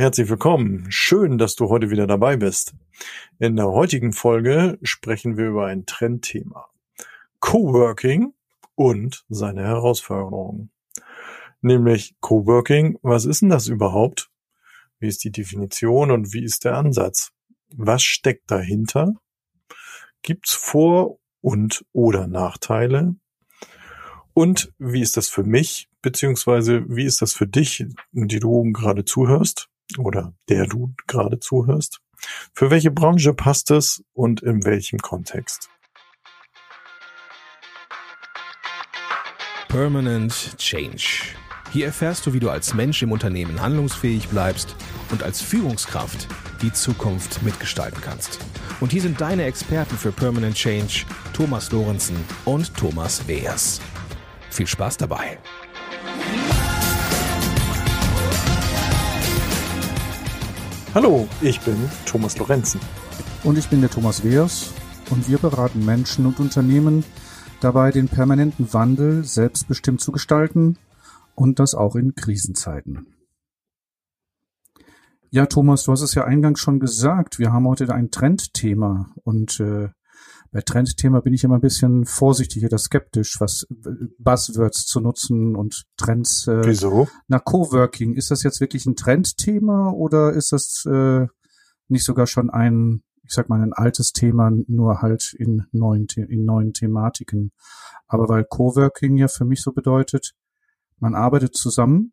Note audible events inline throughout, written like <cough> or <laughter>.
Herzlich willkommen. Schön, dass du heute wieder dabei bist. In der heutigen Folge sprechen wir über ein Trendthema. Coworking und seine Herausforderungen. Nämlich Coworking. Was ist denn das überhaupt? Wie ist die Definition und wie ist der Ansatz? Was steckt dahinter? Gibt's Vor- und oder Nachteile? Und wie ist das für mich, beziehungsweise wie ist das für dich, die du gerade zuhörst? Oder der du gerade zuhörst? Für welche Branche passt es und in welchem Kontext? Permanent Change. Hier erfährst du, wie du als Mensch im Unternehmen handlungsfähig bleibst und als Führungskraft die Zukunft mitgestalten kannst. Und hier sind deine Experten für Permanent Change, Thomas Lorenzen und Thomas Weers. Viel Spaß dabei! Hallo, ich bin Thomas Lorenzen. Und ich bin der Thomas Weers und wir beraten Menschen und Unternehmen dabei, den permanenten Wandel selbstbestimmt zu gestalten und das auch in Krisenzeiten. Ja, Thomas, du hast es ja eingangs schon gesagt, wir haben heute ein Trendthema und äh, bei Trendthema bin ich immer ein bisschen vorsichtig oder skeptisch, was äh, Buzzwords zu nutzen und Trends. Äh, Wieso? Nach Coworking. Ist das jetzt wirklich ein Trendthema oder ist das äh, nicht sogar schon ein, ich sag mal, ein altes Thema, nur halt in neuen, in neuen Thematiken? Aber weil Coworking ja für mich so bedeutet, man arbeitet zusammen,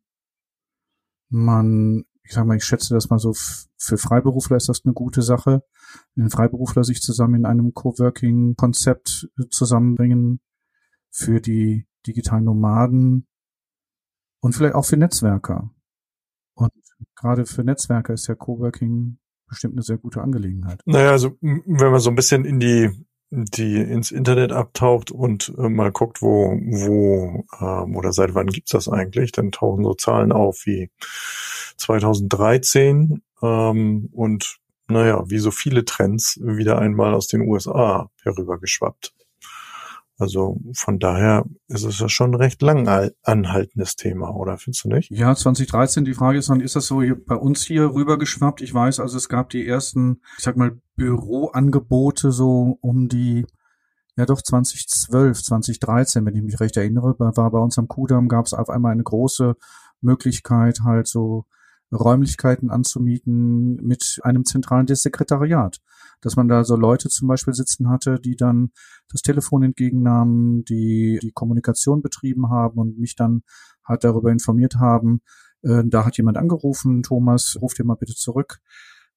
man ich sag mal, ich schätze das mal so, für Freiberufler ist das eine gute Sache. Wenn Freiberufler sich zusammen in einem Coworking-Konzept äh, zusammenbringen, für die digitalen Nomaden und vielleicht auch für Netzwerker. Und gerade für Netzwerker ist ja Coworking bestimmt eine sehr gute Angelegenheit. Naja, also wenn man so ein bisschen in die die ins Internet abtaucht und äh, mal guckt, wo, wo ähm, oder seit wann gibt's das eigentlich, dann tauchen so Zahlen auf wie 2013 ähm, und naja, wie so viele Trends wieder einmal aus den USA herübergeschwappt. Also von daher ist es ja schon ein recht lang anhaltendes Thema, oder findest du nicht? Ja, 2013, die Frage ist dann, ist das so bei uns hier rübergeschwappt? Ich weiß, also es gab die ersten, ich sag mal, Büroangebote so um die, ja doch 2012, 2013, wenn ich mich recht erinnere, war bei uns am Kudamm gab es auf einmal eine große Möglichkeit, halt so Räumlichkeiten anzumieten mit einem zentralen Sekretariat. Dass man da so Leute zum Beispiel sitzen hatte, die dann das Telefon entgegennahmen, die die Kommunikation betrieben haben und mich dann halt darüber informiert haben, äh, da hat jemand angerufen, Thomas, ruft dir mal bitte zurück.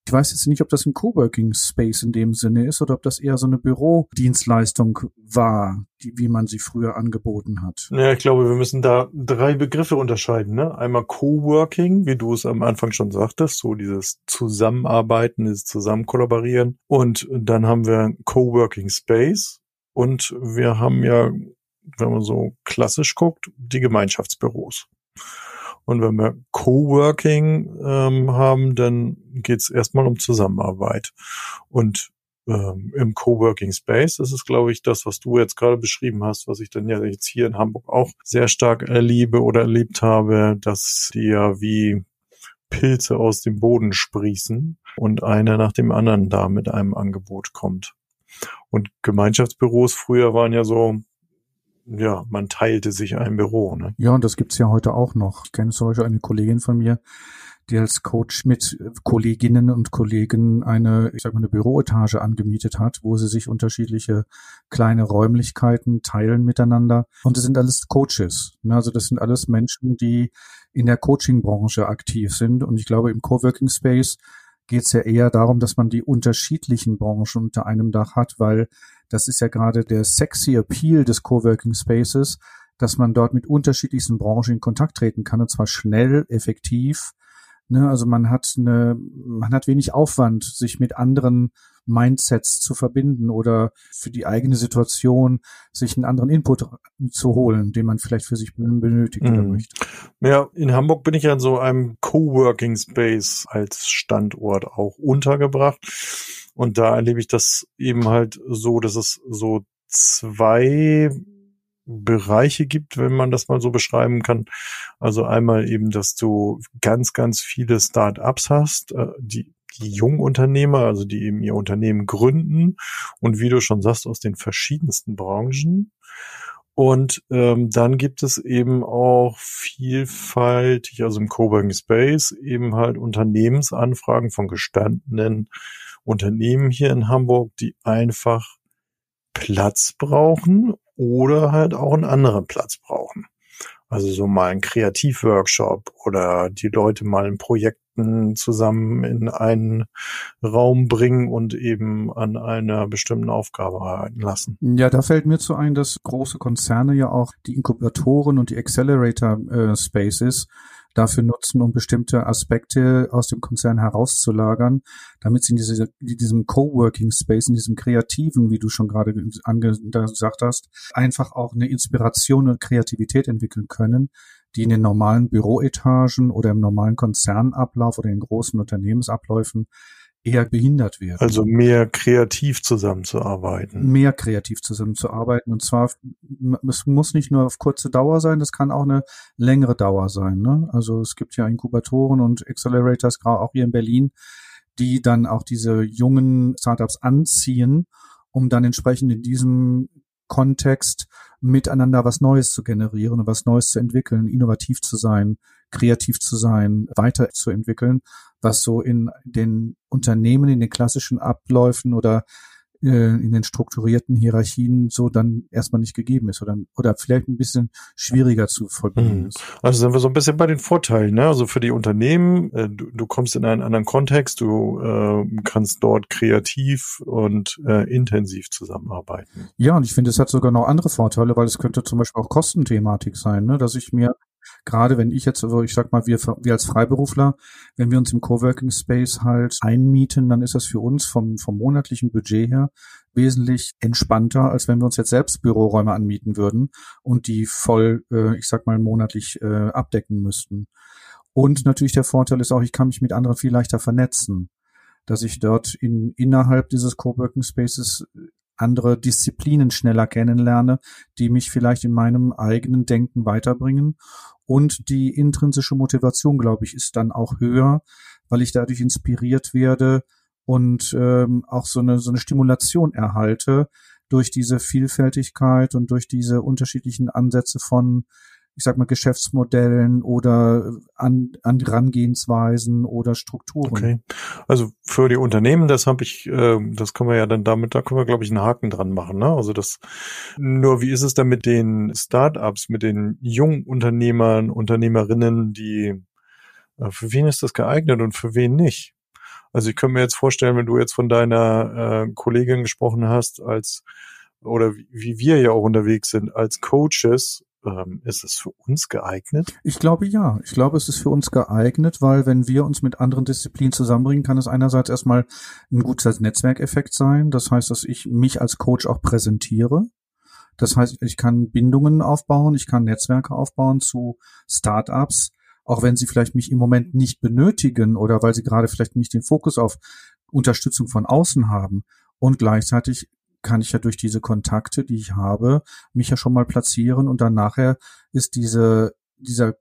Ich weiß jetzt nicht, ob das ein Coworking Space in dem Sinne ist oder ob das eher so eine Bürodienstleistung war, die, wie man sie früher angeboten hat. Ja, ich glaube, wir müssen da drei Begriffe unterscheiden. Ne? Einmal Coworking, wie du es am Anfang schon sagtest, so dieses Zusammenarbeiten, dieses Zusammenkollaborieren. Und dann haben wir Coworking Space und wir haben ja, wenn man so klassisch guckt, die Gemeinschaftsbüros. Und wenn wir Coworking ähm, haben, dann geht es erstmal um Zusammenarbeit. Und ähm, im Coworking Space das ist glaube ich, das, was du jetzt gerade beschrieben hast, was ich dann ja jetzt hier in Hamburg auch sehr stark erlebe oder erlebt habe, dass die ja wie Pilze aus dem Boden sprießen und einer nach dem anderen da mit einem Angebot kommt. Und Gemeinschaftsbüros früher waren ja so ja, man teilte sich ein Büro. Ne? Ja, und das gibt's ja heute auch noch. Ich kenne zum Beispiel eine Kollegin von mir, die als Coach mit Kolleginnen und Kollegen eine, ich sag mal, eine Büroetage angemietet hat, wo sie sich unterschiedliche kleine Räumlichkeiten teilen miteinander. Und das sind alles Coaches. Ne? Also das sind alles Menschen, die in der Coaching-Branche aktiv sind. Und ich glaube, im Coworking Space geht es ja eher darum, dass man die unterschiedlichen Branchen unter einem Dach hat, weil das ist ja gerade der sexy Appeal des Coworking Spaces, dass man dort mit unterschiedlichsten Branchen in Kontakt treten kann und zwar schnell, effektiv. Ne? Also man hat eine, man hat wenig Aufwand, sich mit anderen Mindsets zu verbinden oder für die eigene Situation sich einen anderen Input zu holen, den man vielleicht für sich benötigt mhm. oder möchte. Ja, in Hamburg bin ich ja in so einem Coworking Space als Standort auch untergebracht. Und da erlebe ich das eben halt so, dass es so zwei Bereiche gibt, wenn man das mal so beschreiben kann. Also einmal eben, dass du ganz, ganz viele Start-ups hast, äh, die die Jungunternehmer, also die eben ihr Unternehmen gründen und wie du schon sagst, aus den verschiedensten Branchen. Und ähm, dann gibt es eben auch vielfältig, also im Coworking Space, eben halt Unternehmensanfragen von gestandenen Unternehmen hier in Hamburg, die einfach Platz brauchen oder halt auch einen anderen Platz brauchen. Also so mal ein Kreativworkshop oder die Leute mal in Projekten zusammen in einen Raum bringen und eben an einer bestimmten Aufgabe arbeiten lassen. Ja, da fällt mir zu ein, dass große Konzerne ja auch die Inkubatoren und die Accelerator äh, Spaces dafür nutzen, um bestimmte Aspekte aus dem Konzern herauszulagern, damit sie in, diese, in diesem Coworking Space, in diesem kreativen, wie du schon gerade gesagt hast, einfach auch eine Inspiration und Kreativität entwickeln können, die in den normalen Büroetagen oder im normalen Konzernablauf oder in großen Unternehmensabläufen eher behindert werden. Also mehr kreativ zusammenzuarbeiten. Mehr kreativ zusammenzuarbeiten. Und zwar, es muss nicht nur auf kurze Dauer sein, das kann auch eine längere Dauer sein. Ne? Also es gibt ja Inkubatoren und Accelerators, gerade auch hier in Berlin, die dann auch diese jungen Startups anziehen, um dann entsprechend in diesem Kontext miteinander was Neues zu generieren und was Neues zu entwickeln, innovativ zu sein, kreativ zu sein, weiterzuentwickeln, was so in den Unternehmen, in den klassischen Abläufen oder in den strukturierten Hierarchien so dann erstmal nicht gegeben ist oder, oder vielleicht ein bisschen schwieriger zu vollbringen ist. Also sind wir so ein bisschen bei den Vorteilen, ne? Also für die Unternehmen, äh, du, du kommst in einen anderen Kontext, du äh, kannst dort kreativ und äh, intensiv zusammenarbeiten. Ja, und ich finde, es hat sogar noch andere Vorteile, weil es könnte zum Beispiel auch Kostenthematik sein, ne? dass ich mir gerade wenn ich jetzt, also ich sag mal, wir, wir als Freiberufler, wenn wir uns im Coworking Space halt einmieten, dann ist das für uns vom, vom monatlichen Budget her wesentlich entspannter, als wenn wir uns jetzt selbst Büroräume anmieten würden und die voll, äh, ich sag mal, monatlich äh, abdecken müssten. Und natürlich der Vorteil ist auch, ich kann mich mit anderen viel leichter vernetzen, dass ich dort in, innerhalb dieses Coworking Spaces andere Disziplinen schneller kennenlerne, die mich vielleicht in meinem eigenen Denken weiterbringen. Und die intrinsische Motivation, glaube ich, ist dann auch höher, weil ich dadurch inspiriert werde und ähm, auch so eine, so eine Stimulation erhalte durch diese Vielfältigkeit und durch diese unterschiedlichen Ansätze von ich sag mal, Geschäftsmodellen oder an, an Herangehensweisen oder Strukturen. Okay. Also für die Unternehmen, das habe ich, äh, das können wir ja dann damit, da können wir, glaube ich, einen Haken dran machen. Ne? Also das nur, wie ist es dann mit den Startups, mit den jungen Unternehmern, Unternehmerinnen, die äh, für wen ist das geeignet und für wen nicht? Also ich könnte mir jetzt vorstellen, wenn du jetzt von deiner äh, Kollegin gesprochen hast, als oder wie, wie wir ja auch unterwegs sind, als Coaches ähm, ist es für uns geeignet? Ich glaube ja. Ich glaube, es ist für uns geeignet, weil wenn wir uns mit anderen Disziplinen zusammenbringen, kann es einerseits erstmal ein guter Netzwerkeffekt sein. Das heißt, dass ich mich als Coach auch präsentiere. Das heißt, ich kann Bindungen aufbauen, ich kann Netzwerke aufbauen zu Startups, auch wenn sie vielleicht mich im Moment nicht benötigen oder weil sie gerade vielleicht nicht den Fokus auf Unterstützung von außen haben. Und gleichzeitig kann ich ja durch diese Kontakte, die ich habe, mich ja schon mal platzieren und dann nachher ist diese, dieser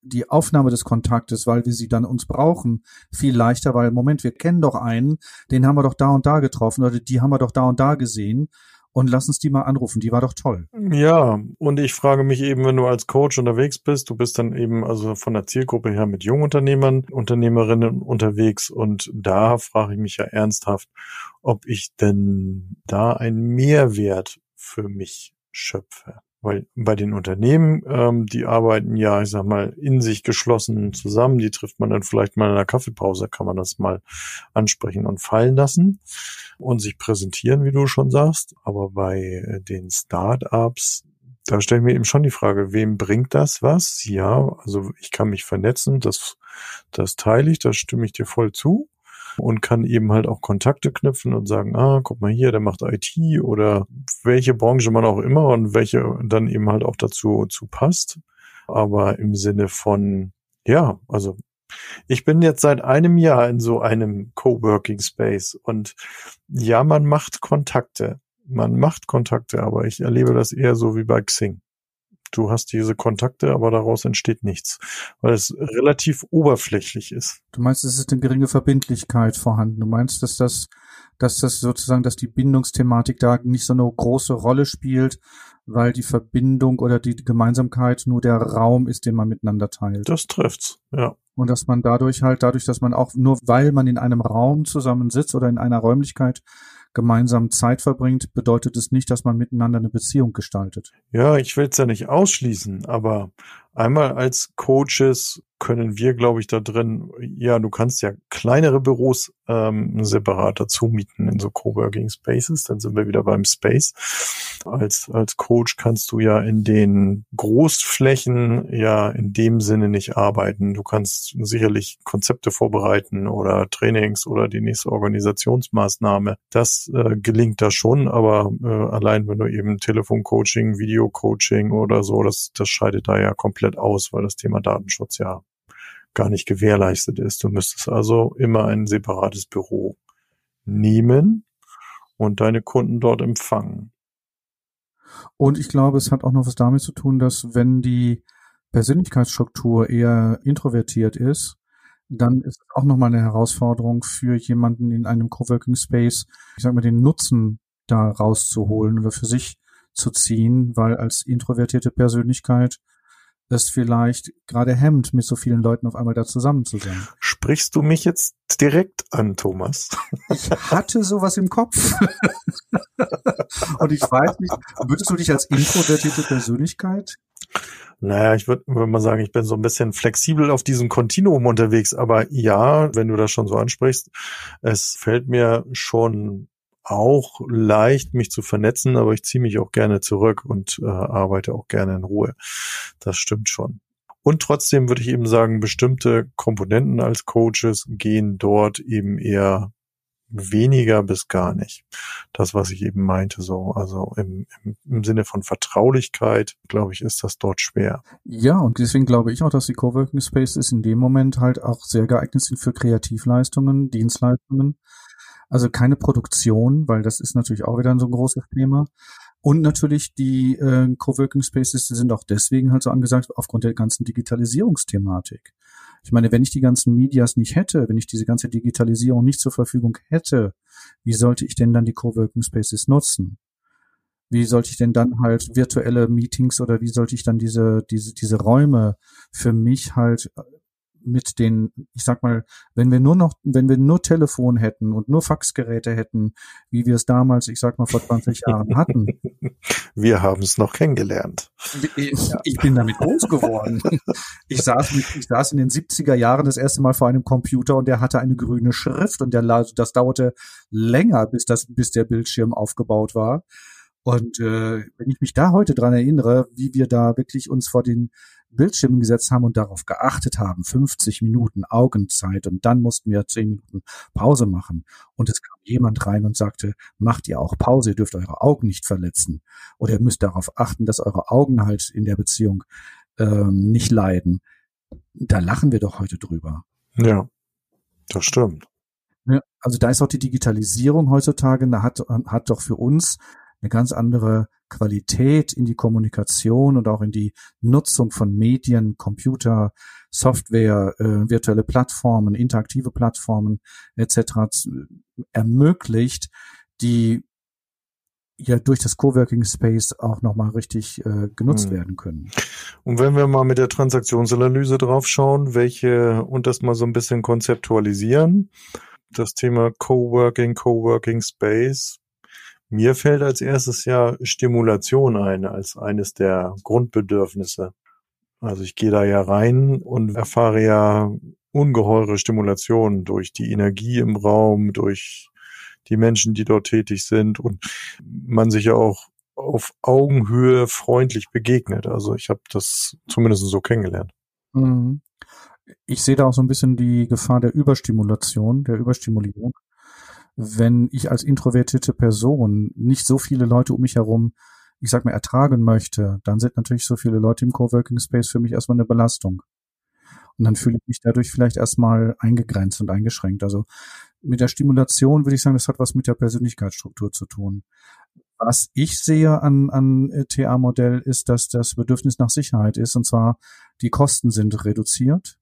die Aufnahme des Kontaktes, weil wir sie dann uns brauchen, viel leichter, weil Moment, wir kennen doch einen, den haben wir doch da und da getroffen oder die haben wir doch da und da gesehen und lass uns die mal anrufen. Die war doch toll. Ja, und ich frage mich eben, wenn du als Coach unterwegs bist, du bist dann eben also von der Zielgruppe her mit Jungunternehmern, Unternehmerinnen unterwegs und da frage ich mich ja ernsthaft, ob ich denn da einen Mehrwert für mich schöpfe. Weil bei den Unternehmen, ähm, die arbeiten ja, ich sag mal, in sich geschlossen zusammen. Die trifft man dann vielleicht mal in einer Kaffeepause, kann man das mal ansprechen und fallen lassen und sich präsentieren, wie du schon sagst. Aber bei äh, den Start-ups, da stelle ich mir eben schon die Frage, wem bringt das was? Ja, also ich kann mich vernetzen, das, das teile ich, das stimme ich dir voll zu und kann eben halt auch Kontakte knüpfen und sagen, ah, guck mal hier, der macht IT oder welche Branche man auch immer und welche dann eben halt auch dazu zu passt. Aber im Sinne von, ja, also ich bin jetzt seit einem Jahr in so einem Coworking Space und ja, man macht Kontakte. Man macht Kontakte, aber ich erlebe das eher so wie bei Xing. Du hast diese Kontakte, aber daraus entsteht nichts, weil es relativ oberflächlich ist. Du meinst, es ist eine geringe Verbindlichkeit vorhanden. Du meinst, dass das, dass das sozusagen, dass die Bindungsthematik da nicht so eine große Rolle spielt, weil die Verbindung oder die Gemeinsamkeit nur der Raum ist, den man miteinander teilt. Das trifft's, ja. Und dass man dadurch halt, dadurch, dass man auch nur weil man in einem Raum zusammen sitzt oder in einer Räumlichkeit gemeinsam Zeit verbringt, bedeutet es nicht, dass man miteinander eine Beziehung gestaltet. Ja, ich will es ja nicht ausschließen, aber einmal als Coaches können wir, glaube ich, da drin, ja, du kannst ja kleinere Büros ähm, separat dazu mieten in so Coworking Spaces, dann sind wir wieder beim Space. Als, als Coach kannst du ja in den Großflächen ja in dem Sinne nicht arbeiten. Du kannst sicherlich Konzepte vorbereiten oder Trainings oder die nächste Organisationsmaßnahme. Das äh, gelingt da schon, aber äh, allein wenn du eben Telefoncoaching, Videocoaching oder so, das, das scheidet da ja komplett aus, weil das Thema Datenschutz ja gar nicht gewährleistet ist. Du müsstest also immer ein separates Büro nehmen und deine Kunden dort empfangen. Und ich glaube, es hat auch noch was damit zu tun, dass wenn die Persönlichkeitsstruktur eher introvertiert ist, dann ist es auch nochmal eine Herausforderung für jemanden in einem Coworking Space, ich sag mal, den Nutzen da rauszuholen oder für sich zu ziehen, weil als introvertierte Persönlichkeit es vielleicht gerade hemmt, mit so vielen Leuten auf einmal da zusammen zu sein. Sprichst du mich jetzt direkt an, Thomas? Ich hatte sowas im Kopf. Und ich weiß nicht, würdest du dich als introvertierte Persönlichkeit? Naja, ich würde würd mal sagen, ich bin so ein bisschen flexibel auf diesem Kontinuum unterwegs, aber ja, wenn du das schon so ansprichst, es fällt mir schon auch leicht, mich zu vernetzen, aber ich ziehe mich auch gerne zurück und äh, arbeite auch gerne in Ruhe. Das stimmt schon. Und trotzdem würde ich eben sagen, bestimmte Komponenten als Coaches gehen dort eben eher weniger bis gar nicht. Das, was ich eben meinte, so, also im, im, im Sinne von Vertraulichkeit, glaube ich, ist das dort schwer. Ja, und deswegen glaube ich auch, dass die Coworking Spaces in dem Moment halt auch sehr geeignet sind für Kreativleistungen, Dienstleistungen, also keine Produktion, weil das ist natürlich auch wieder so ein großes Thema. Und natürlich die äh, Coworking Spaces sind auch deswegen halt so angesagt, aufgrund der ganzen Digitalisierungsthematik. Ich meine, wenn ich die ganzen Medias nicht hätte, wenn ich diese ganze Digitalisierung nicht zur Verfügung hätte, wie sollte ich denn dann die Coworking Spaces nutzen? Wie sollte ich denn dann halt virtuelle Meetings oder wie sollte ich dann diese, diese, diese Räume für mich halt mit den, ich sag mal, wenn wir nur noch, wenn wir nur Telefon hätten und nur Faxgeräte hätten, wie wir es damals, ich sag mal, vor 20 <laughs> Jahren hatten. Wir haben es noch kennengelernt. Ich bin damit groß geworden. Ich saß, mit, ich saß in den 70er Jahren das erste Mal vor einem Computer und der hatte eine grüne Schrift und der, das dauerte länger, bis das, bis der Bildschirm aufgebaut war. Und äh, wenn ich mich da heute dran erinnere, wie wir da wirklich uns vor den Bildschirmen gesetzt haben und darauf geachtet haben, 50 Minuten Augenzeit und dann mussten wir 10 Minuten Pause machen. Und es kam jemand rein und sagte, macht ihr auch Pause, ihr dürft eure Augen nicht verletzen. Oder ihr müsst darauf achten, dass eure Augen halt in der Beziehung ähm, nicht leiden. Da lachen wir doch heute drüber. Ja, das stimmt. Also da ist auch die Digitalisierung heutzutage, da hat, hat doch für uns eine ganz andere Qualität in die Kommunikation und auch in die Nutzung von Medien, Computer, Software, äh, virtuelle Plattformen, interaktive Plattformen etc. ermöglicht, die ja durch das Coworking Space auch nochmal richtig äh, genutzt hm. werden können. Und wenn wir mal mit der Transaktionsanalyse draufschauen, welche und das mal so ein bisschen konzeptualisieren, das Thema Coworking, Coworking Space, mir fällt als erstes ja Stimulation ein als eines der Grundbedürfnisse. Also ich gehe da ja rein und erfahre ja ungeheure Stimulation durch die Energie im Raum, durch die Menschen, die dort tätig sind und man sich ja auch auf Augenhöhe freundlich begegnet. Also ich habe das zumindest so kennengelernt. Mhm. Ich sehe da auch so ein bisschen die Gefahr der Überstimulation, der Überstimulierung wenn ich als introvertierte Person nicht so viele Leute um mich herum, ich sag mal, ertragen möchte, dann sind natürlich so viele Leute im Coworking Space für mich erstmal eine Belastung. Und dann fühle ich mich dadurch vielleicht erstmal eingegrenzt und eingeschränkt. Also mit der Stimulation würde ich sagen, das hat was mit der Persönlichkeitsstruktur zu tun. Was ich sehe an, an äh, TA-Modell ist, dass das Bedürfnis nach Sicherheit ist. Und zwar die Kosten sind reduziert.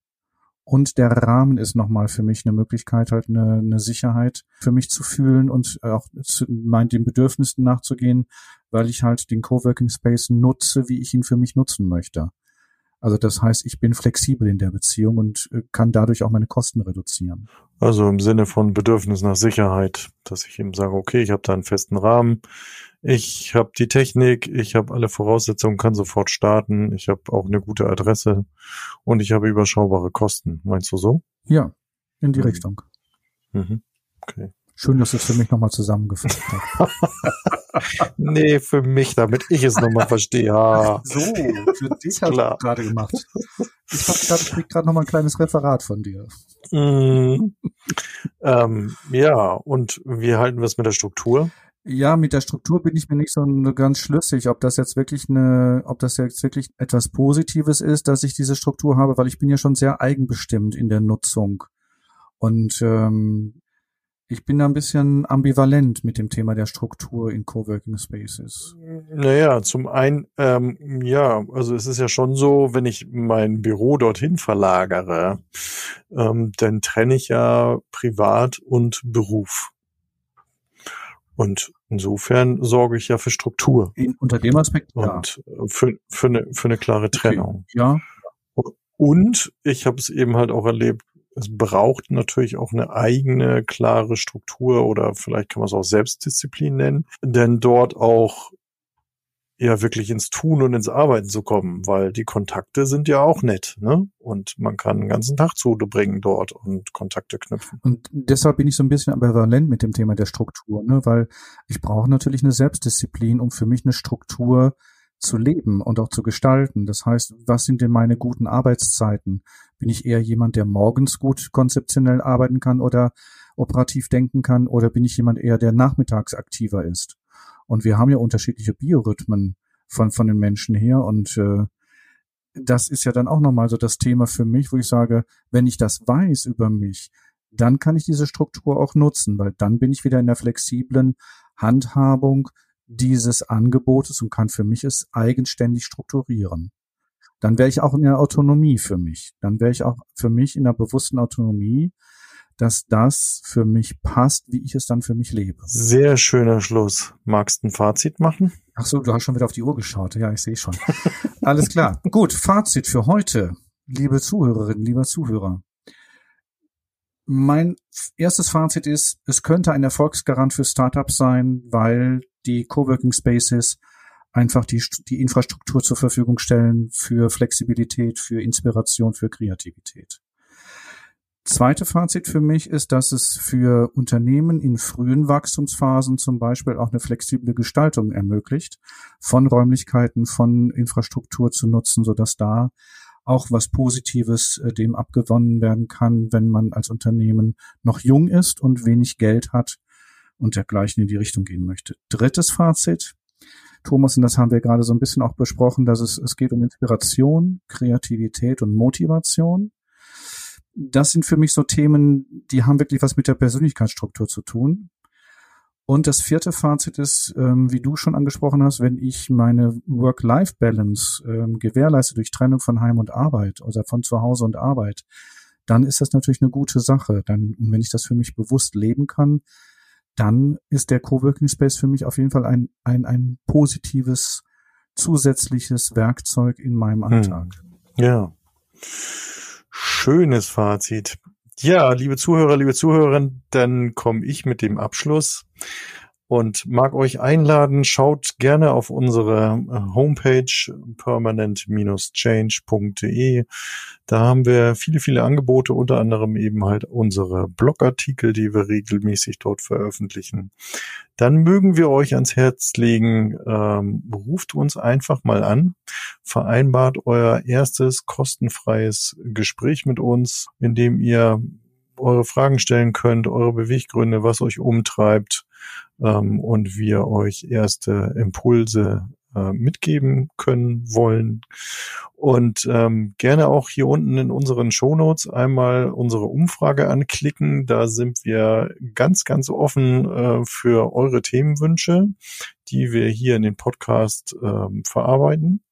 Und der Rahmen ist nochmal für mich eine Möglichkeit, halt eine, eine Sicherheit für mich zu fühlen und auch zu, mein, den Bedürfnissen nachzugehen, weil ich halt den Coworking Space nutze, wie ich ihn für mich nutzen möchte. Also das heißt, ich bin flexibel in der Beziehung und äh, kann dadurch auch meine Kosten reduzieren. Also im Sinne von Bedürfnis nach Sicherheit, dass ich eben sage, okay, ich habe da einen festen Rahmen, ich habe die Technik, ich habe alle Voraussetzungen, kann sofort starten, ich habe auch eine gute Adresse und ich habe überschaubare Kosten. Meinst du so? Ja, in die mhm. Richtung. Mhm. Okay. Schön, dass du es für mich nochmal zusammengefasst hast. <laughs> nee, für mich, damit ich es nochmal verstehe. Ja. <laughs> So, für dich hast du gerade gemacht. Ich habe gerade, krieg gerade nochmal ein kleines Referat von dir. Mm, ähm, ja, und wie halten wir es mit der Struktur? Ja, mit der Struktur bin ich mir nicht so ganz schlüssig, ob das jetzt wirklich eine, ob das jetzt wirklich etwas Positives ist, dass ich diese Struktur habe, weil ich bin ja schon sehr eigenbestimmt in der Nutzung. Und ähm, ich bin da ein bisschen ambivalent mit dem Thema der Struktur in Coworking Spaces. Naja, zum einen, ähm, ja, also es ist ja schon so, wenn ich mein Büro dorthin verlagere, ähm, dann trenne ich ja Privat und Beruf. Und insofern sorge ich ja für Struktur. In, unter dem Aspekt, und ja. für, für, eine, für eine klare Trennung. Okay, ja. Und ich habe es eben halt auch erlebt, es braucht natürlich auch eine eigene klare Struktur oder vielleicht kann man es auch Selbstdisziplin nennen, denn dort auch ja wirklich ins Tun und ins Arbeiten zu kommen, weil die Kontakte sind ja auch nett, ne? Und man kann den ganzen Tag zubringen dort und Kontakte knüpfen. Und deshalb bin ich so ein bisschen ambivalent mit dem Thema der Struktur, ne? Weil ich brauche natürlich eine Selbstdisziplin, um für mich eine Struktur zu leben und auch zu gestalten. Das heißt, was sind denn meine guten Arbeitszeiten? Bin ich eher jemand, der morgens gut konzeptionell arbeiten kann oder operativ denken kann? Oder bin ich jemand eher, der nachmittags aktiver ist? Und wir haben ja unterschiedliche Biorhythmen von, von den Menschen her. Und äh, das ist ja dann auch nochmal so das Thema für mich, wo ich sage, wenn ich das weiß über mich, dann kann ich diese Struktur auch nutzen, weil dann bin ich wieder in der flexiblen Handhabung dieses Angebotes und kann für mich es eigenständig strukturieren. Dann wäre ich auch in der Autonomie für mich. Dann wäre ich auch für mich in der bewussten Autonomie, dass das für mich passt, wie ich es dann für mich lebe. Sehr schöner Schluss. Magst du ein Fazit machen? Ach so, du hast schon wieder auf die Uhr geschaut. Ja, ich sehe schon. Alles klar. <laughs> Gut, Fazit für heute, liebe Zuhörerinnen, lieber Zuhörer. Mein erstes Fazit ist, es könnte ein Erfolgsgarant für Startups sein, weil die Coworking Spaces einfach die, die Infrastruktur zur Verfügung stellen für Flexibilität, für Inspiration, für Kreativität. Zweite Fazit für mich ist, dass es für Unternehmen in frühen Wachstumsphasen zum Beispiel auch eine flexible Gestaltung ermöglicht, von Räumlichkeiten, von Infrastruktur zu nutzen, so dass da auch was Positives äh, dem abgewonnen werden kann, wenn man als Unternehmen noch jung ist und wenig Geld hat und dergleichen in die Richtung gehen möchte. Drittes Fazit. Thomas, und das haben wir gerade so ein bisschen auch besprochen, dass es, es geht um Inspiration, Kreativität und Motivation. Das sind für mich so Themen, die haben wirklich was mit der Persönlichkeitsstruktur zu tun. Und das vierte Fazit ist, ähm, wie du schon angesprochen hast, wenn ich meine Work-Life-Balance ähm, gewährleiste durch Trennung von Heim und Arbeit oder von zu Hause und Arbeit, dann ist das natürlich eine gute Sache. Dann, wenn ich das für mich bewusst leben kann, dann ist der Coworking Space für mich auf jeden Fall ein, ein, ein positives zusätzliches Werkzeug in meinem hm. Alltag. Hm. Ja. Schönes Fazit. Ja, liebe Zuhörer, liebe Zuhörerinnen, dann komme ich mit dem Abschluss und mag euch einladen, schaut gerne auf unsere äh, Homepage permanent-change.de. Da haben wir viele, viele Angebote, unter anderem eben halt unsere Blogartikel, die wir regelmäßig dort veröffentlichen. Dann mögen wir euch ans Herz legen, ähm, ruft uns einfach mal an, vereinbart euer erstes kostenfreies Gespräch mit uns, in dem ihr eure Fragen stellen könnt, eure Beweggründe, was euch umtreibt ähm, und wir euch erste Impulse äh, mitgeben können wollen. Und ähm, gerne auch hier unten in unseren Shownotes einmal unsere Umfrage anklicken. Da sind wir ganz, ganz offen äh, für eure Themenwünsche, die wir hier in den Podcast ähm, verarbeiten.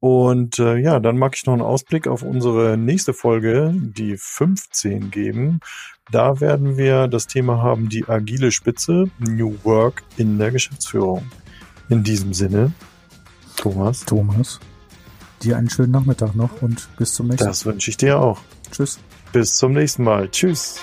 Und äh, ja, dann mag ich noch einen Ausblick auf unsere nächste Folge, die 15 geben. Da werden wir das Thema haben, die agile Spitze, New Work in der Geschäftsführung. In diesem Sinne, Thomas. Thomas, dir einen schönen Nachmittag noch und bis zum nächsten Mal. Das wünsche ich dir auch. Tschüss. Bis zum nächsten Mal. Tschüss.